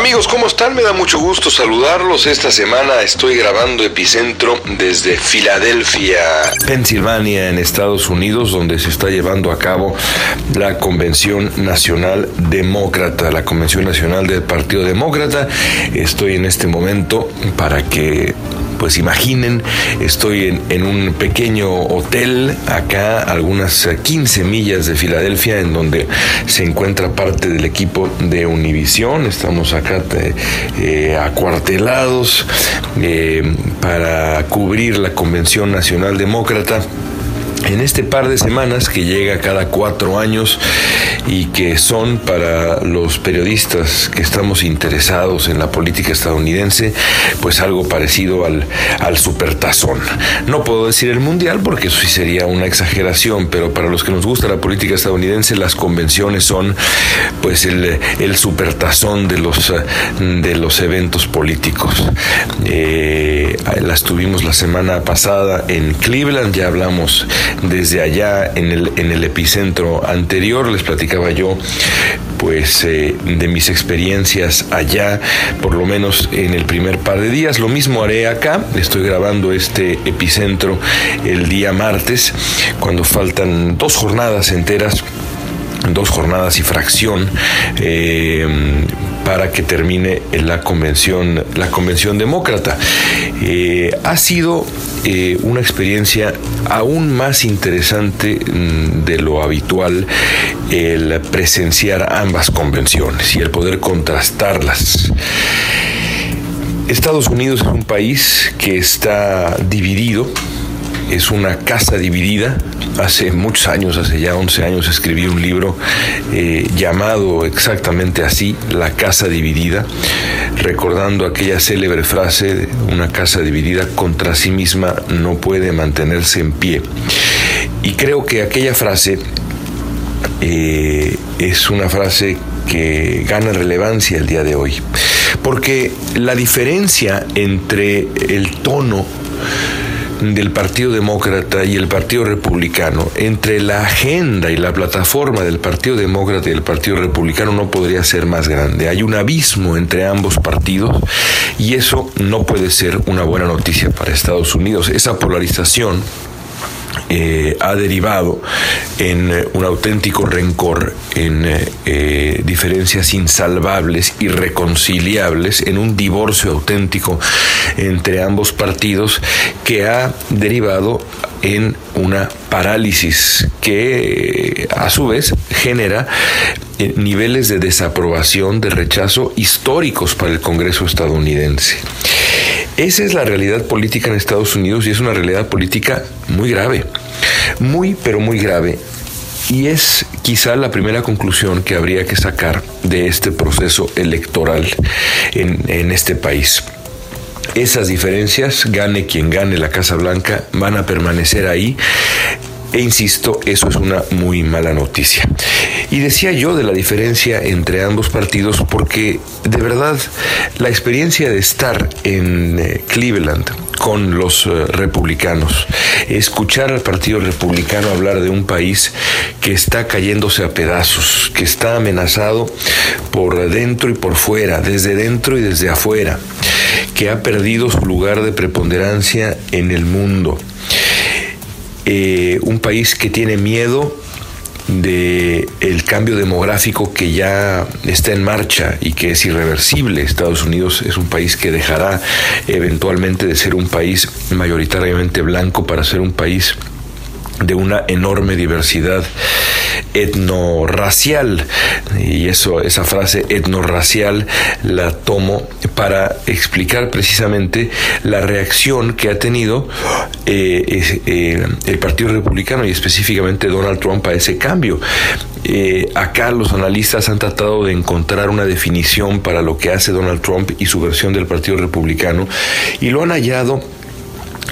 Amigos, ¿cómo están? Me da mucho gusto saludarlos. Esta semana estoy grabando Epicentro desde Filadelfia, Pensilvania, en Estados Unidos, donde se está llevando a cabo la Convención Nacional Demócrata, la Convención Nacional del Partido Demócrata. Estoy en este momento para que pues imaginen, estoy en, un pequeño hotel acá, algunas 15 millas de Filadelfia, en donde se encuentra parte del equipo de Univisión. Estamos acá eh, acuartelados eh, para cubrir la Convención Nacional Demócrata en este par de semanas que llega cada cuatro años y que son para los periodistas que estamos interesados en la política estadounidense, pues algo parecido al, al supertazón. No puedo decir el mundial porque eso sí sería una exageración, pero para los que nos gusta la política estadounidense, las convenciones son pues el, el supertazón de los, de los eventos políticos. Eh, las tuvimos la semana pasada en Cleveland, ya hablamos desde allá en el, en el epicentro anterior, les platicaba yo pues eh, de mis experiencias allá, por lo menos en el primer par de días. Lo mismo haré acá, estoy grabando este epicentro el día martes, cuando faltan dos jornadas enteras dos jornadas y fracción eh, para que termine la convención la convención demócrata eh, ha sido eh, una experiencia aún más interesante mm, de lo habitual el presenciar ambas convenciones y el poder contrastarlas. Estados Unidos es un país que está dividido es una casa dividida. Hace muchos años, hace ya 11 años, escribí un libro eh, llamado exactamente así, La casa dividida, recordando aquella célebre frase, una casa dividida contra sí misma no puede mantenerse en pie. Y creo que aquella frase eh, es una frase que gana relevancia el día de hoy, porque la diferencia entre el tono del Partido Demócrata y el Partido Republicano, entre la agenda y la plataforma del Partido Demócrata y el Partido Republicano no podría ser más grande. Hay un abismo entre ambos partidos y eso no puede ser una buena noticia para Estados Unidos. Esa polarización eh, ha derivado en eh, un auténtico rencor, en eh, diferencias insalvables, irreconciliables, en un divorcio auténtico entre ambos partidos que ha derivado en una parálisis que a su vez genera niveles de desaprobación, de rechazo históricos para el Congreso estadounidense. Esa es la realidad política en Estados Unidos y es una realidad política muy grave, muy pero muy grave. Y es quizá la primera conclusión que habría que sacar de este proceso electoral en, este país. Esas diferencias, gane quien gane la Casa Blanca, van a permanecer ahí e insisto, eso es una muy mala noticia. Y decía yo de la diferencia entre ambos partidos porque de verdad la experiencia de estar en eh, Cleveland con los eh, republicanos, escuchar al Partido Republicano hablar de un país que está cayéndose a pedazos, que está amenazado por dentro y por fuera, desde dentro y desde afuera, que ha perdido su lugar de preponderancia en el mundo eh, un país que tiene miedo de el cambio demográfico que ya está en marcha y que es irreversible. Estados Unidos es un país que dejará eventualmente de ser un país mayoritariamente blanco para ser un país de una enorme diversidad etnorracial y eso esa frase etnorracial la tomo para explicar precisamente la reacción que ha tenido eh, eh, el Partido Republicano y específicamente Donald Trump a ese cambio. Eh, acá los analistas han tratado de encontrar una definición para lo que hace Donald Trump y su versión del Partido Republicano y lo han hallado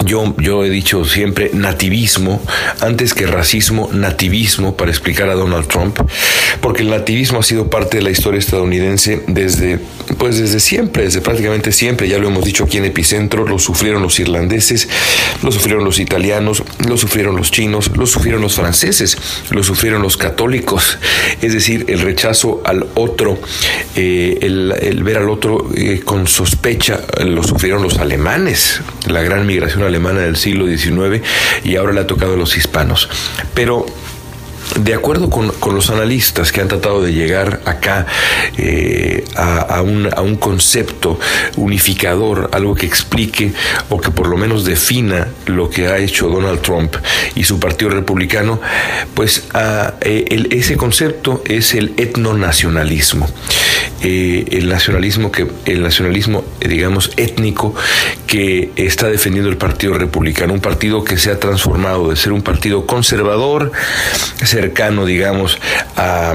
yo, yo he dicho siempre nativismo, antes que racismo, nativismo para explicar a Donald Trump, porque el nativismo ha sido parte de la historia estadounidense desde, pues desde siempre, desde prácticamente siempre, ya lo hemos dicho aquí en Epicentro, lo sufrieron los irlandeses, lo sufrieron los italianos, lo sufrieron los chinos, lo sufrieron los franceses, lo sufrieron los católicos, es decir, el rechazo al otro, eh, el, ver al otro eh, con sospecha, lo sufrieron los alemanes, la gran migración alemana del siglo XIX y ahora le ha tocado a los hispanos. Pero de acuerdo con, los analistas que han tratado de llegar acá eh, a, un, a, un, concepto unificador, algo que explique o que por lo menos defina lo que ha hecho Donald Trump y su partido republicano, pues eh, ese concepto es el etnonacionalismo. Eh, el nacionalismo que el nacionalismo digamos étnico que está defendiendo el partido republicano un partido que se ha transformado de ser un partido conservador cercano, digamos, a,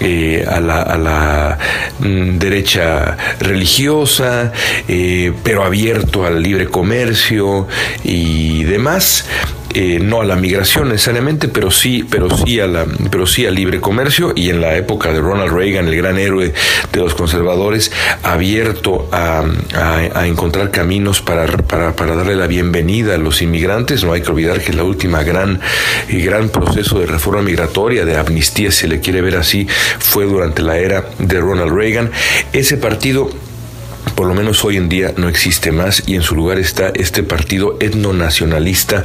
eh, la, mm, derecha religiosa, eh, pero abierto al libre comercio y demás. Eh, no a la migración necesariamente, pero sí, pero sí a la, pero sí al libre comercio y en la época de Ronald Reagan, el gran héroe de los conservadores, abierto a, encontrar caminos para, para, darle la bienvenida a los inmigrantes. No hay que olvidar que la última gran, gran proceso de reforma migratoria, de amnistía, si se le quiere ver así, fue durante la era de Ronald Reagan. Ese partido por lo menos hoy en día no existe más y en su lugar está este partido etnonacionalista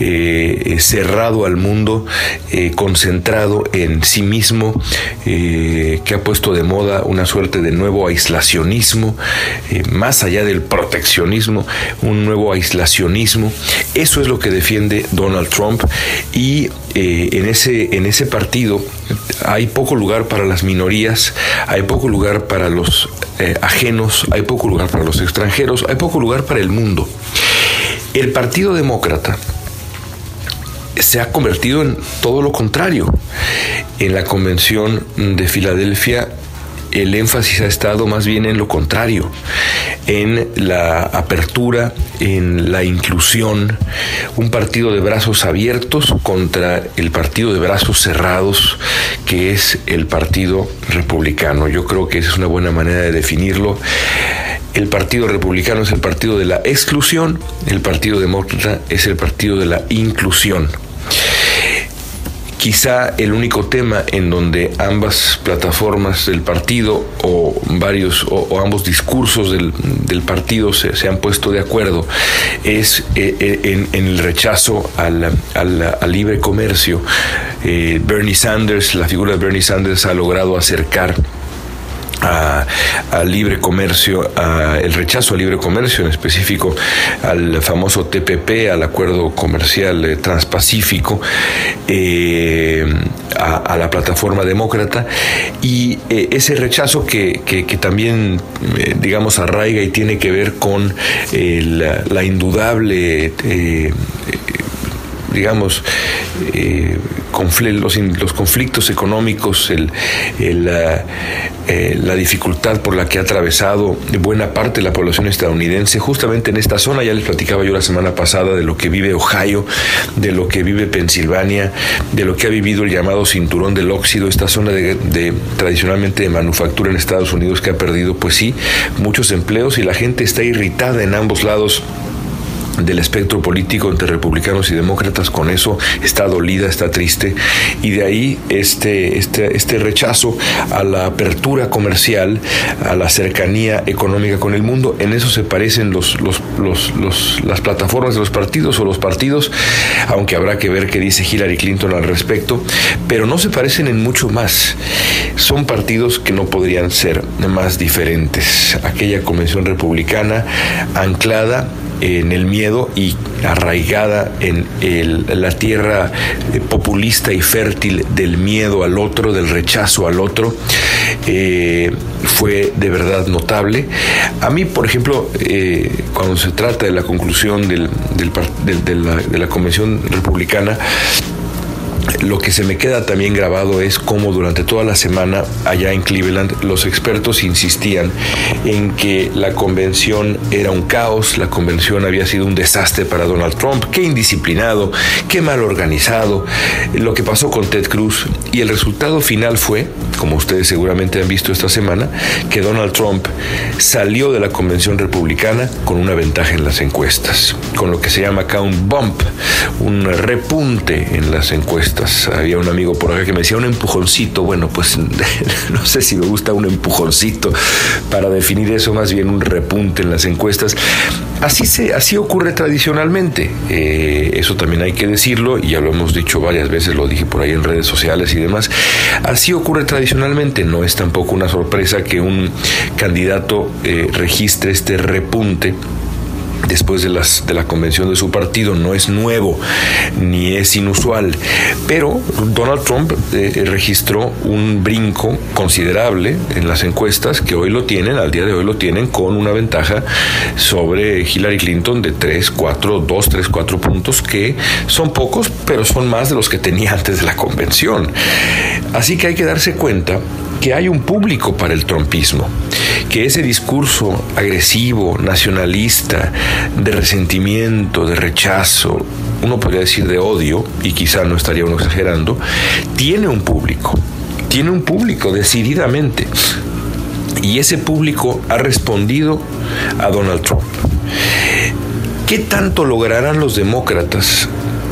eh, eh, cerrado al mundo, eh, concentrado en sí mismo, que ha puesto de moda una suerte de nuevo aislacionismo, más allá del proteccionismo, un nuevo aislacionismo. Eso es lo que defiende Donald Trump y en, ese, en ese partido hay poco lugar para las minorías, hay poco lugar para los ajenos, hay poco lugar para los extranjeros, hay poco lugar para el mundo. El Partido Demócrata se ha convertido en todo lo contrario. En la Convención de Filadelfia el énfasis ha estado más bien en lo contrario, en la apertura, en la inclusión, un partido de brazos abiertos contra el partido de brazos cerrados que es el Partido Republicano. Yo creo que esa es una buena manera de definirlo. El Partido Republicano es el partido de la exclusión, el Partido Demócrata es el partido de la inclusión. Quizá el único tema en donde ambas plataformas del partido o varios o, ambos discursos del, partido se, han puesto de acuerdo es eh, eh, en, el rechazo al, libre comercio. Eh, Bernie Sanders, la figura de Bernie Sanders ha logrado acercar al libre comercio, el rechazo al libre comercio, en específico al famoso TPP, al acuerdo comercial eh, transpacífico, eh, a, la plataforma demócrata, y eh, ese rechazo que, también, digamos, arraiga y tiene que ver con la, indudable digamos, los, conflictos económicos, el, eh, la dificultad por la que ha atravesado buena parte de la población estadounidense, justamente en esta zona. Ya les platicaba yo la semana pasada de lo que vive Ohio, de lo que vive Pensilvania, de lo que ha vivido el llamado cinturón del óxido, esta zona de, tradicionalmente de manufactura en Estados Unidos que ha perdido, pues sí, muchos empleos y la gente está irritada en ambos lados del espectro político entre republicanos y demócratas con eso está dolida, está triste y de ahí este, este, este rechazo a la apertura comercial, a la cercanía económica con el mundo. En eso se parecen los, los, los, las plataformas de los partidos o los partidos, aunque habrá que ver qué dice Hillary Clinton al respecto, pero no se parecen en mucho más. Son partidos que no podrían ser más diferentes. Aquella convención republicana anclada en el miedo y arraigada en la tierra eh, populista y fértil del miedo al otro, del rechazo al otro, eh, fue de verdad notable. A mí, por ejemplo, eh, cuando se trata de la conclusión de, la, Convención Republicana, Lo que se me queda también grabado es cómo durante toda la semana allá en Cleveland los expertos insistían en que la convención era un caos, la convención había sido un desastre para Donald Trump, qué indisciplinado, qué mal organizado, lo que pasó con Ted Cruz y el resultado final fue, como ustedes seguramente han visto esta semana, que Donald Trump salió de la convención republicana con una ventaja en las encuestas, con lo que se llama acá un bump, un repunte en las encuestas. Había un amigo por acá que me decía un empujoncito, bueno, pues no sé si me gusta un empujoncito. Para definir eso, más bien un repunte en las encuestas. Así, se, así ocurre tradicionalmente, eh, eso también hay que decirlo, y ya lo hemos dicho varias veces, lo dije por ahí en redes sociales y demás, así ocurre tradicionalmente, no es tampoco una sorpresa que un candidato eh, registre este repunte después de, las, de la convención de su partido. No es nuevo ni es inusual. Pero Donald Trump eh, registró un brinco considerable en las encuestas que hoy lo tienen, al día de hoy lo tienen con una ventaja sobre Hillary Clinton de 3, 4, 2, 3, 4 puntos que son pocos, pero son más de los que tenía antes de la convención. Así que hay que darse cuenta que hay un público para el trumpismo, que ese discurso agresivo, nacionalista, de resentimiento, de rechazo, uno podría decir de odio, y quizá no estaría uno exagerando, tiene un público, tiene un público decididamente. Y ese público ha respondido a Donald Trump. ¿Qué tanto lograrán los demócratas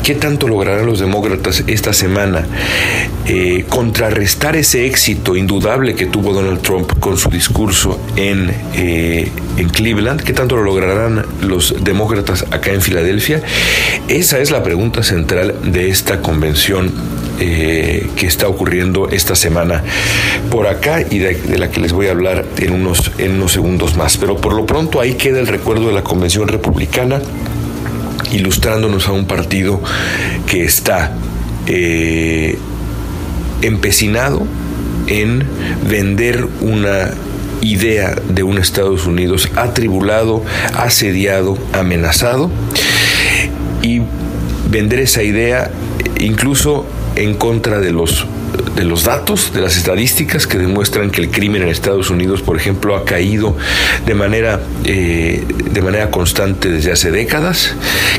¿Qué tanto lograrán los demócratas esta semana eh, contrarrestar ese éxito indudable que tuvo Donald Trump con su discurso en, eh, en Cleveland? ¿Qué tanto lo lograrán los demócratas acá en Filadelfia? Esa es la pregunta central de esta convención eh, que está ocurriendo esta semana por acá y de, de, la que les voy a hablar en unos, en unos segundos más. Pero por lo pronto ahí queda el recuerdo de la convención republicana ilustrándonos a un partido que está eh, empecinado en vender una idea de un Estados Unidos atribulado, asediado, amenazado y vender esa idea incluso en contra de los de los datos, de las estadísticas que demuestran que el crimen en Estados Unidos, por ejemplo, ha caído de manera, eh, de manera constante desde hace décadas,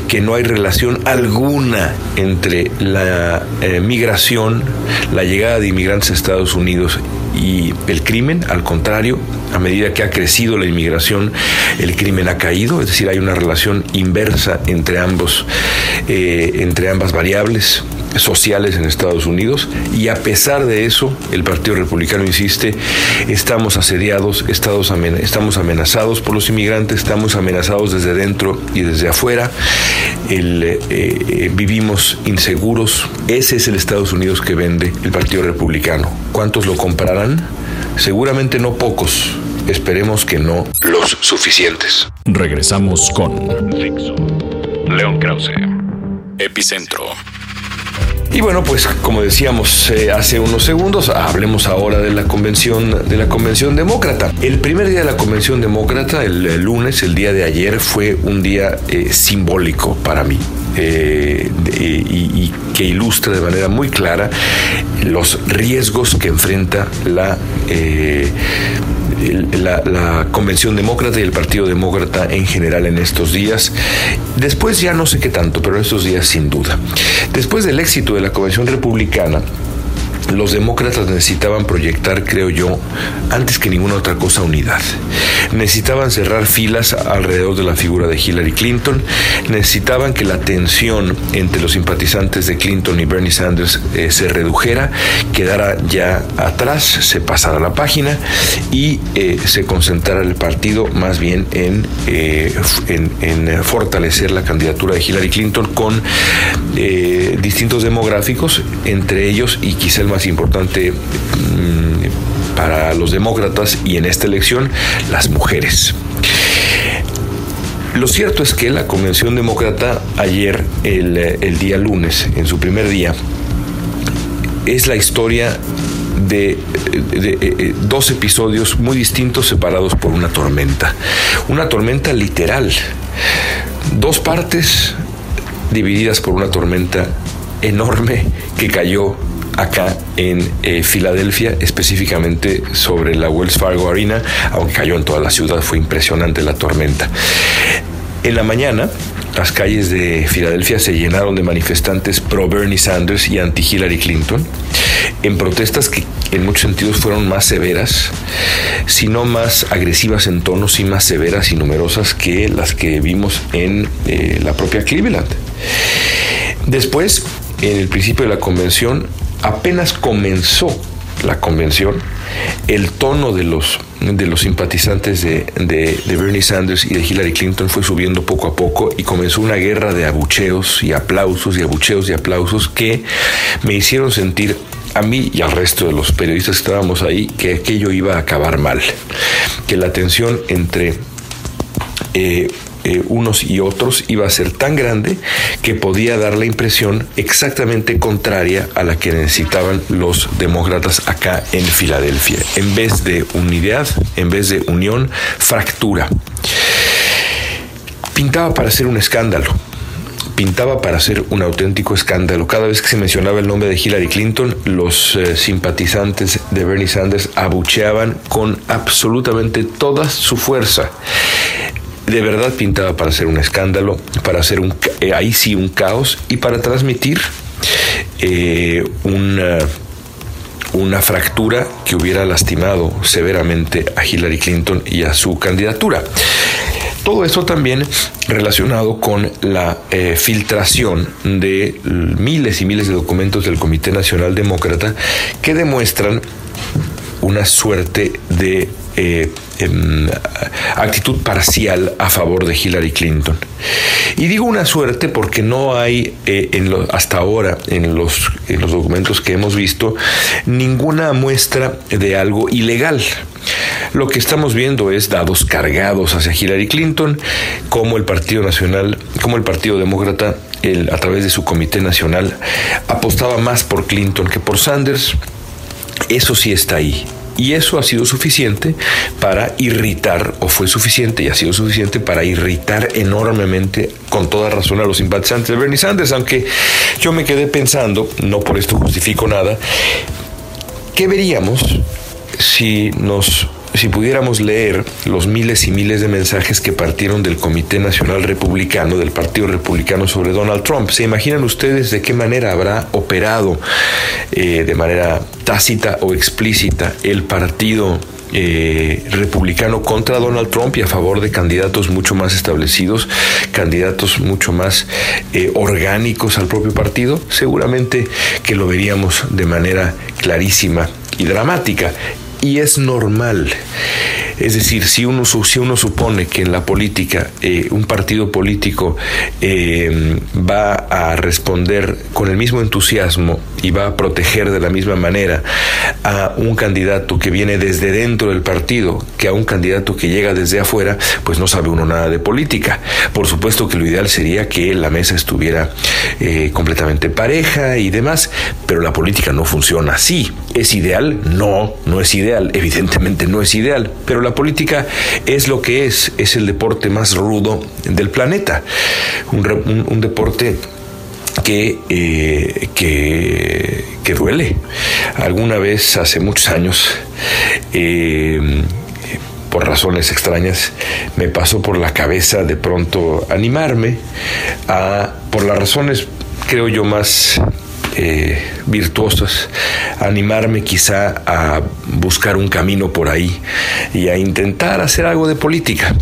que no hay relación alguna entre la eh, migración, la llegada de inmigrantes a Estados Unidos y el crimen, al contrario, a medida que ha crecido la inmigración, el crimen ha caído, es decir, hay una relación inversa entre ambos, eh, entre ambas variables sociales en Estados Unidos y a pesar de eso el Partido Republicano insiste, estamos asediados, estamos amenazados por los inmigrantes, estamos amenazados desde dentro y desde afuera, eh, eh, vivimos inseguros, ese es el Estados Unidos que vende el Partido Republicano. ¿Cuántos lo comprarán? Seguramente no pocos, esperemos que no los suficientes. Regresamos con León Krause, Epicentro. Y bueno, pues como decíamos eh, hace unos segundos, hablemos ahora de la convención de la convención demócrata. El primer día de la convención demócrata, el, lunes, el día de ayer, fue un día eh, simbólico para mí. Eh, y, que ilustra de manera muy clara los riesgos que enfrenta la la, la, Convención Demócrata y el Partido Demócrata en general en estos días. Después ya no sé qué tanto, pero estos días sin duda. Después del éxito de la Convención Republicana, los demócratas necesitaban proyectar, creo yo, antes que ninguna otra cosa, unidad. Necesitaban cerrar filas alrededor de la figura de Hillary Clinton, necesitaban que la tensión entre los simpatizantes de Clinton y Bernie Sanders eh, se redujera, quedara ya atrás, se pasara la página y eh, se concentrara el partido más bien en, eh, en, fortalecer la candidatura de Hillary Clinton con distintos demográficos, entre ellos y quizá el importante mmm, para los demócratas y en esta elección, las mujeres. Lo cierto es que la Convención Demócrata ayer, el, día lunes, en su primer día, es la historia de, de, dos episodios muy distintos separados por una tormenta. Una tormenta literal. Dos partes divididas por una tormenta enorme que cayó acá en eh, Filadelfia, específicamente sobre la Wells Fargo Arena, aunque cayó en toda la ciudad, fue impresionante la tormenta. En la mañana, las calles de Filadelfia se llenaron de manifestantes pro Bernie Sanders y anti Hillary Clinton, en protestas que en muchos sentidos fueron más severas, sino más agresivas en tonos y más severas y numerosas que las que vimos en eh, la propia Cleveland. Después, en el principio de la convención, apenas comenzó la convención, el tono de los, de los simpatizantes de, de, Bernie Sanders y de Hillary Clinton fue subiendo poco a poco y comenzó una guerra de abucheos y aplausos y abucheos y aplausos que me hicieron sentir a mí y al resto de los periodistas que estábamos ahí que aquello iba a acabar mal, que la tensión entre eh, eh, unos y otros iba a ser tan grande que podía dar la impresión exactamente contraria a la que necesitaban los demócratas acá en Filadelfia. En vez de unidad, en vez de unión, fractura. Pintaba para ser un escándalo pintaba para ser un auténtico escándalo. Cada vez que se mencionaba el nombre de Hillary Clinton, los eh, simpatizantes de Bernie Sanders abucheaban con absolutamente toda su fuerza de verdad pintaba para hacer un escándalo, para hacer un, eh, ahí sí un caos y para transmitir eh, una, una fractura que hubiera lastimado severamente a Hillary Clinton y a su candidatura. Todo esto también relacionado con la eh, filtración de miles y miles de documentos del Comité Nacional Demócrata que demuestran una suerte de eh, em, actitud parcial a favor de Hillary Clinton. Y digo una suerte porque no hay eh, en hasta ahora en los, en los documentos que hemos visto ninguna muestra de algo ilegal. Lo que estamos viendo es dados cargados hacia Hillary Clinton, como el Partido Nacional, como el Partido Demócrata, a través de su Comité Nacional, apostaba más por Clinton que por Sanders. Eso sí está ahí. Y eso ha sido suficiente para irritar, o fue suficiente y ha sido suficiente para irritar enormemente, con toda razón, a los simpatizantes de Bernie Sanders, aunque yo me quedé pensando, no por esto justifico nada, ¿qué veríamos si nos si pudiéramos leer los miles y miles de mensajes que partieron del Comité Nacional Republicano, del Partido Republicano sobre Donald Trump, ¿se imaginan ustedes de qué manera habrá operado eh, de manera tácita o explícita el Partido eh, republicano contra Donald Trump y a favor de candidatos mucho más establecidos, candidatos mucho más eh, orgánicos al propio partido, seguramente que lo veríamos de manera clarísima y dramática y es normal. Es decir, si uno, si uno supone que en la política eh, un partido político eh, va a responder con el mismo entusiasmo y va a proteger de la misma manera a un candidato que viene desde dentro del partido que a un candidato que llega desde afuera, pues no sabe uno nada de política. Por supuesto que lo ideal sería que la mesa estuviera eh, completamente pareja y demás, pero la política no funciona así. ¿Es ideal? No, no es ideal. Evidentemente no es ideal, pero la política es lo que es, es el deporte más rudo del planeta. Un, deporte que, eh, que, que, duele. Alguna vez, hace muchos años, eh, por razones extrañas, me pasó por la cabeza de pronto animarme a, por las razones, creo yo, más eh, virtuosas, animarme quizá a buscar un camino por ahí y a intentar hacer algo de política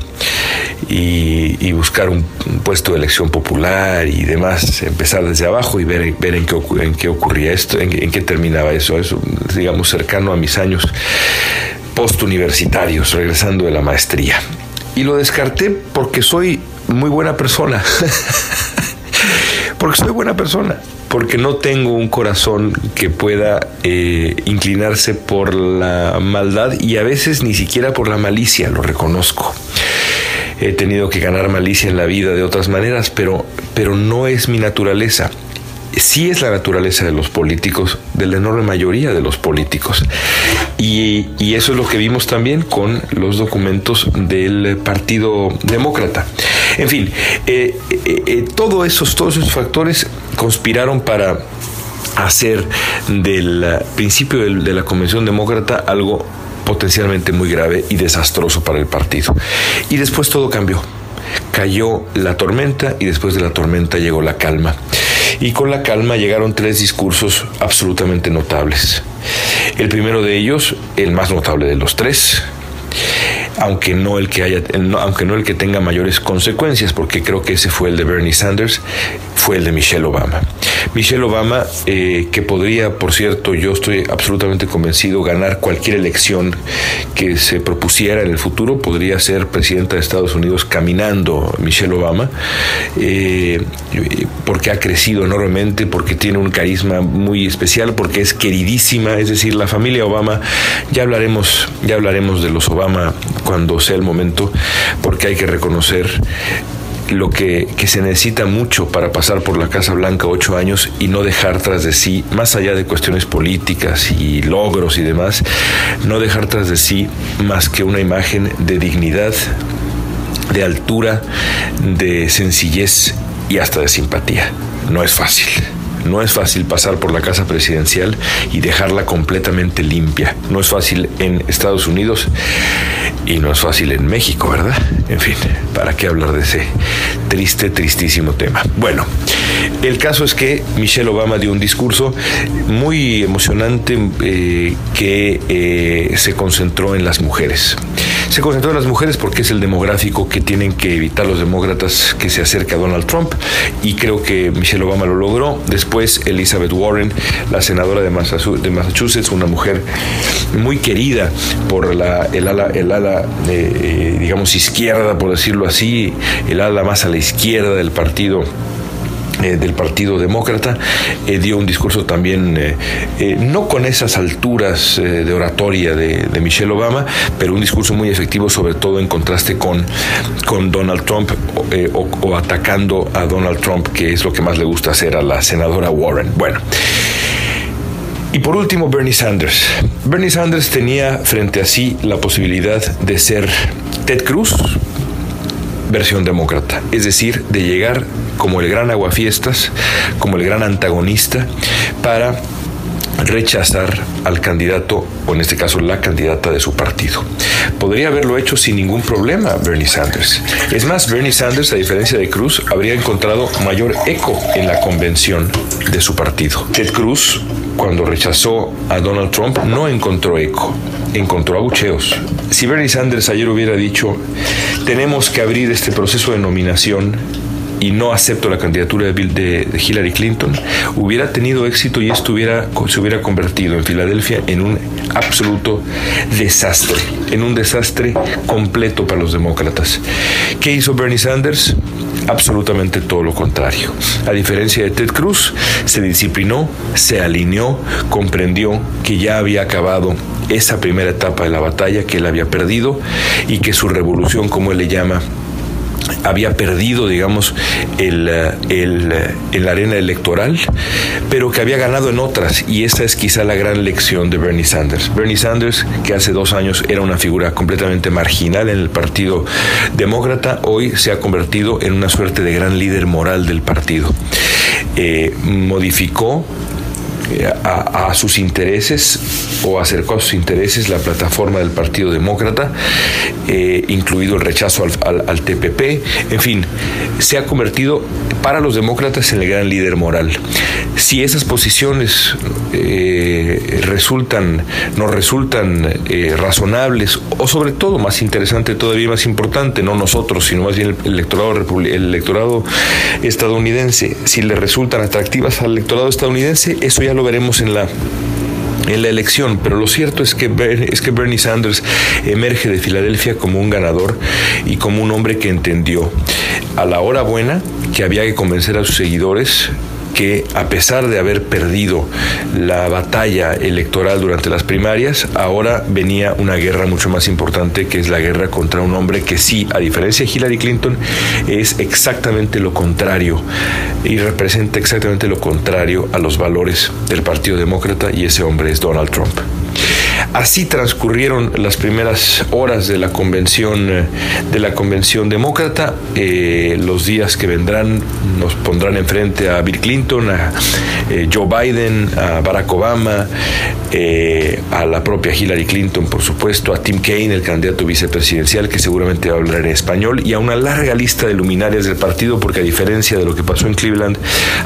y, buscar un, puesto de elección popular y demás, empezar desde abajo y ver, ver en, qué, en qué ocurría esto, en, en qué terminaba eso, eso, digamos, cercano a mis años postuniversitarios, regresando de la maestría. Y lo descarté porque soy muy buena persona. porque soy buena persona porque no tengo un corazón que pueda eh, inclinarse por la maldad y a veces ni siquiera por la malicia, lo reconozco. He tenido que ganar malicia en la vida de otras maneras, pero, pero no es mi naturaleza sí es la naturaleza de los políticos, de la enorme mayoría de los políticos. Y, eso es lo que vimos también con los documentos del Partido Demócrata. En fin, eh, eh, todo esos, todos esos factores conspiraron para hacer del principio de la Convención Demócrata algo potencialmente muy grave y desastroso para el partido. Y después todo cambió. Cayó la tormenta y después de la tormenta llegó la calma. Y con la calma llegaron tres discursos absolutamente notables. El primero de ellos, el más notable de los tres, aunque no el que haya, aunque no el que tenga mayores consecuencias, porque creo que ese fue el de Bernie Sanders, fue el de Michelle Obama. Michelle Obama, eh, que podría, por cierto, yo estoy absolutamente convencido, ganar cualquier elección que se propusiera en el futuro, podría ser presidenta de Estados Unidos caminando Michelle Obama, eh, porque ha crecido enormemente, porque tiene un carisma muy especial, porque es queridísima, es decir, la familia Obama, ya hablaremos, ya hablaremos de los Obama cuando sea el momento, porque hay que reconocer lo que, se necesita mucho para pasar por la Casa Blanca ocho años y no dejar tras de sí, más allá de cuestiones políticas y logros y demás, no dejar tras de sí más que una imagen de dignidad, de altura, de sencillez y hasta de simpatía. No es fácil. No es fácil pasar por la casa presidencial y dejarla completamente limpia. No es fácil en Estados Unidos y no es fácil en México, ¿verdad? En fin, ¿para qué hablar de ese triste, tristísimo tema? Bueno, el caso es que Michelle Obama dio un discurso muy emocionante eh, que eh, se concentró en las mujeres. Se concentró en las mujeres porque es el demográfico que tienen que evitar los demócratas que se acerque a Donald Trump y creo que Michelle Obama lo logró. Después Elizabeth Warren, la senadora de Massachusetts, una mujer muy querida por la, el ala, el ala eh, digamos, izquierda, por decirlo así, el ala más a la izquierda del partido eh, del Partido Demócrata, eh, dio un discurso también, eh, no con esas alturas de oratoria de, Michelle Obama, pero un discurso muy efectivo, sobre todo en contraste con, con Donald Trump o, o, atacando a Donald Trump, que es lo que más le gusta hacer a la senadora Warren. Bueno. Y por último, Bernie Sanders. Bernie Sanders tenía frente a sí la posibilidad de ser Ted Cruz, versión demócrata, es decir, de llegar como el gran aguafiestas, como el gran antagonista, para rechazar al candidato, o en este caso la candidata de su partido. Podría haberlo hecho sin ningún problema Bernie Sanders. Es más, Bernie Sanders, a diferencia de Cruz, habría encontrado mayor eco en la convención de su partido. Ted Cruz, cuando rechazó a Donald Trump, no encontró eco, encontró abucheos. Si Bernie Sanders ayer hubiera dicho, tenemos que abrir este proceso de nominación y no acepto la candidatura de, Hillary Clinton, hubiera tenido éxito y esto se hubiera convertido en Filadelfia en un absoluto desastre, en un desastre completo para los demócratas. ¿Qué hizo Bernie Sanders? Absolutamente todo lo contrario. A diferencia de Ted Cruz, se disciplinó, se alineó, comprendió que ya había acabado esa primera etapa de la batalla que él había perdido y que su revolución, como él le llama, había perdido, digamos, el, el, la arena electoral, pero que había ganado en otras. Y esa es quizá la gran lección de Bernie Sanders. Bernie Sanders, que hace dos años era una figura completamente marginal en el Partido Demócrata, hoy se ha convertido en una suerte de gran líder moral del partido. Eh, modificó a, sus intereses o acercó a sus intereses la plataforma del Partido Demócrata, eh, incluido el rechazo al, TPP, en fin, se ha convertido para los demócratas en el gran líder moral. Si esas posiciones eh, resultan, no resultan eh, razonables, o sobre todo, más interesante, todavía más importante, no nosotros, sino más bien el electorado, el electorado estadounidense, si le resultan atractivas al electorado estadounidense, eso ya lo veremos en la en la elección, pero lo cierto es que, es que Bernie Sanders emerge de Filadelfia como un ganador y como un hombre que entendió a la hora buena que había que convencer a sus seguidores que a pesar de haber perdido la batalla electoral durante las primarias, ahora venía una guerra mucho más importante, que es la guerra contra un hombre que sí, a diferencia de Hillary Clinton, es exactamente lo contrario y representa exactamente lo contrario a los valores del Partido Demócrata y ese hombre es Donald Trump. Así transcurrieron las primeras horas de la convención eh, de la convención demócrata. Eh, los días que vendrán nos pondrán enfrente a Bill Clinton, a eh, Joe Biden, a Barack Obama, a la propia Hillary Clinton, por supuesto, a Tim Kaine, el candidato vicepresidencial, que seguramente va a hablar en español, y a una larga lista de luminarias del partido, porque a diferencia de lo que pasó en Cleveland,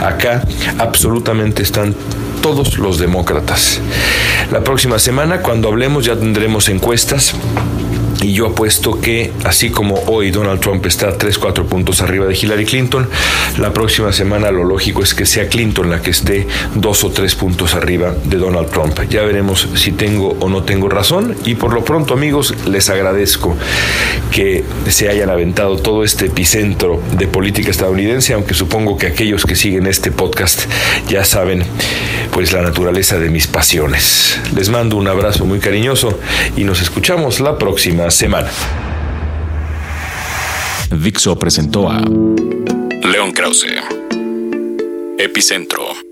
acá absolutamente están todos los demócratas. La próxima semana, cuando hablemos, ya tendremos encuestas y yo apuesto que, así como hoy Donald Trump está 3, 4 puntos arriba de Hillary Clinton, la próxima semana lo lógico es que sea Clinton la que esté 2 o 3 puntos arriba de Donald Trump. Ya veremos si tengo o no tengo razón. Y por lo pronto, amigos, les agradezco que se hayan aventado todo este epicentro de política estadounidense, aunque supongo que aquellos que siguen este podcast ya saben pues la naturaleza de mis pasiones. Les mando un abrazo muy cariñoso y nos escuchamos la próxima semana. Dixo presentó a León Krause. Epicentro.